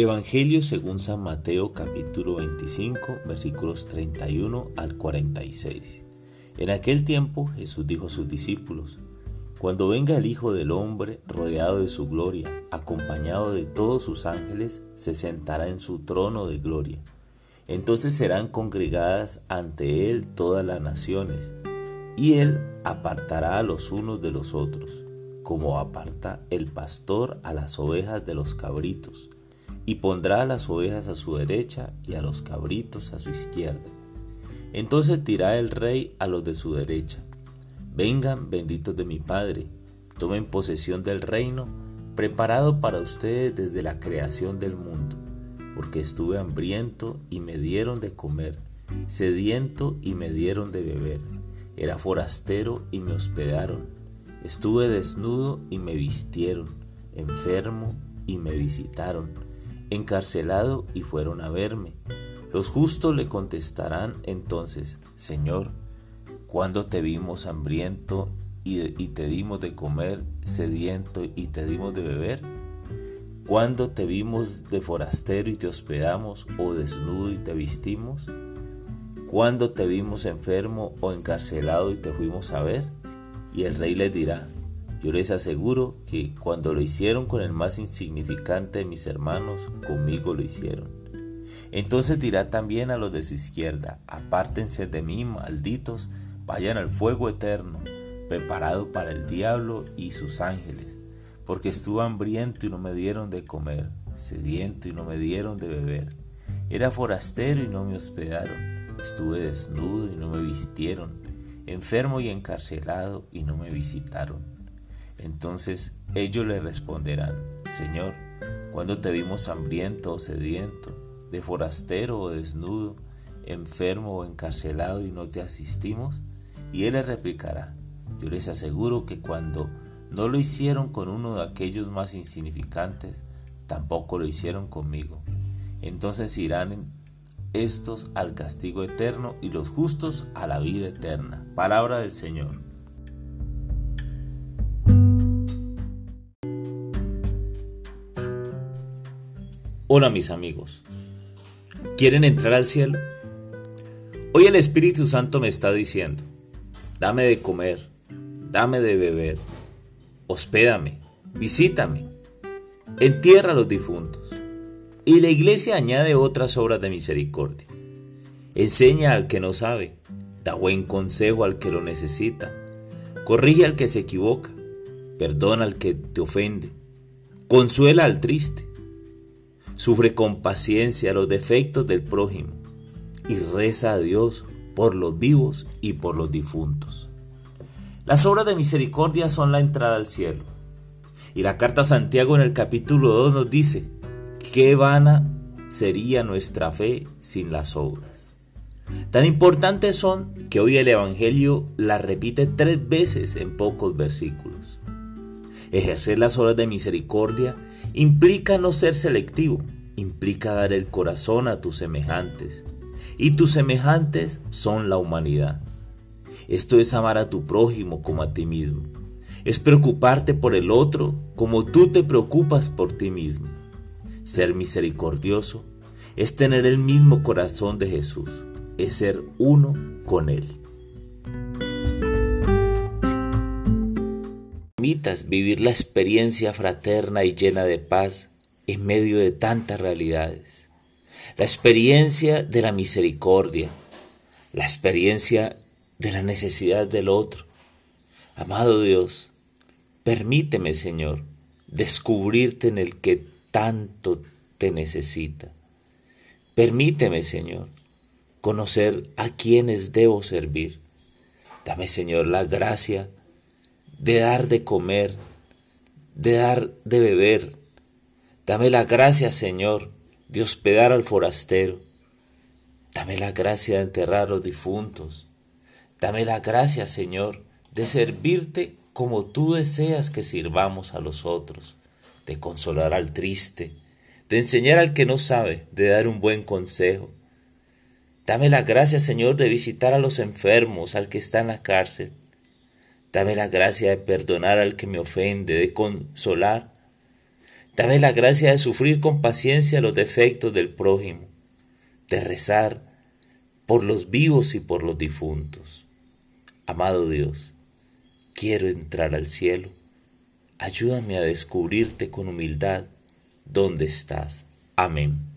Evangelio según San Mateo capítulo 25 versículos 31 al 46. En aquel tiempo Jesús dijo a sus discípulos, Cuando venga el Hijo del Hombre rodeado de su gloria, acompañado de todos sus ángeles, se sentará en su trono de gloria. Entonces serán congregadas ante él todas las naciones, y él apartará a los unos de los otros, como aparta el pastor a las ovejas de los cabritos y pondrá a las ovejas a su derecha y a los cabritos a su izquierda. Entonces dirá el rey a los de su derecha, vengan benditos de mi Padre, tomen posesión del reino preparado para ustedes desde la creación del mundo, porque estuve hambriento y me dieron de comer, sediento y me dieron de beber, era forastero y me hospedaron, estuve desnudo y me vistieron, enfermo y me visitaron encarcelado y fueron a verme. Los justos le contestarán entonces, Señor, ¿cuándo te vimos hambriento y, te dimos de comer, sediento y te dimos de beber? ¿Cuándo te vimos de forastero y te hospedamos, o desnudo y te vistimos? ¿Cuándo te vimos enfermo o encarcelado y te fuimos a ver? Y el rey les dirá, yo les aseguro que cuando lo hicieron con el más insignificante de mis hermanos, conmigo lo hicieron. Entonces dirá también a los de su izquierda, apártense de mí, malditos, vayan al fuego eterno, preparado para el diablo y sus ángeles, porque estuve hambriento y no me dieron de comer, sediento y no me dieron de beber, era forastero y no me hospedaron, estuve desnudo y no me vistieron, enfermo y encarcelado y no me visitaron. Entonces ellos le responderán, Señor, cuando te vimos hambriento o sediento, de forastero o desnudo, enfermo o encarcelado y no te asistimos? Y él le replicará, yo les aseguro que cuando no lo hicieron con uno de aquellos más insignificantes, tampoco lo hicieron conmigo. Entonces irán estos al castigo eterno y los justos a la vida eterna. Palabra del Señor. Hola mis amigos, ¿quieren entrar al cielo? Hoy el Espíritu Santo me está diciendo, dame de comer, dame de beber, hospédame, visítame, entierra a los difuntos. Y la iglesia añade otras obras de misericordia. Enseña al que no sabe, da buen consejo al que lo necesita, corrige al que se equivoca, perdona al que te ofende, consuela al triste Sufre con paciencia los defectos del prójimo y reza a Dios por los vivos y por los difuntos. Las obras de misericordia son la entrada al cielo. Y la carta a Santiago en el capítulo 2 nos dice, qué vana sería nuestra fe sin las obras. Tan importantes son que hoy el Evangelio la repite tres veces en pocos versículos. Ejercer las obras de misericordia implica no ser selectivo, implica dar el corazón a tus semejantes, y tus semejantes son la humanidad. Esto es amar a tu prójimo como a ti mismo. Es preocuparte por el otro como tú te preocupas por ti mismo. Ser misericordioso es tener el mismo corazón de Jesús, es ser uno con Él. Permitas vivir la experiencia fraterna y llena de paz en medio de tantas realidades. La experiencia de la misericordia, la experiencia de la necesidad del otro. Amado Dios, permíteme, Señor, descubrirte en el que tanto te necesita. Permíteme, Señor, conocer a quienes debo servir. Dame, Señor, la gracia de dar de comer, de dar de beber. Dame la gracia, Señor, de hospedar al forastero. Dame la gracia de enterrar a los difuntos. Dame la gracia, Señor, de servirte como tú deseas que sirvamos a los otros, de consolar al triste, de enseñar al que no sabe, de dar un buen consejo. Dame la gracia, Señor, de visitar a los enfermos, al que está en la cárcel, Dame la gracia de perdonar al que me ofende, de consolar. Dame la gracia de sufrir con paciencia los defectos del prójimo, de rezar por los vivos y por los difuntos. Amado Dios, quiero entrar al cielo. Ayúdame a descubrirte con humildad dónde estás. Amén.